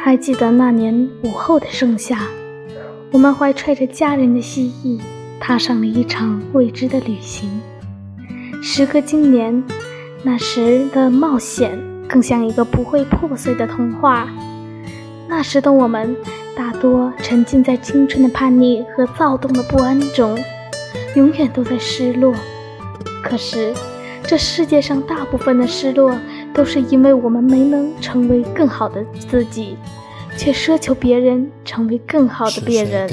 还记得那年午后的盛夏，我们怀揣着家人的希冀，踏上了一场未知的旅行。时隔今年，那时的冒险更像一个不会破碎的童话。那时的我们，大多沉浸在青春的叛逆和躁动的不安中，永远都在失落。可是，这世界上大部分的失落，都是因为我们没能成为更好的自己，却奢求别人成为更好的别人。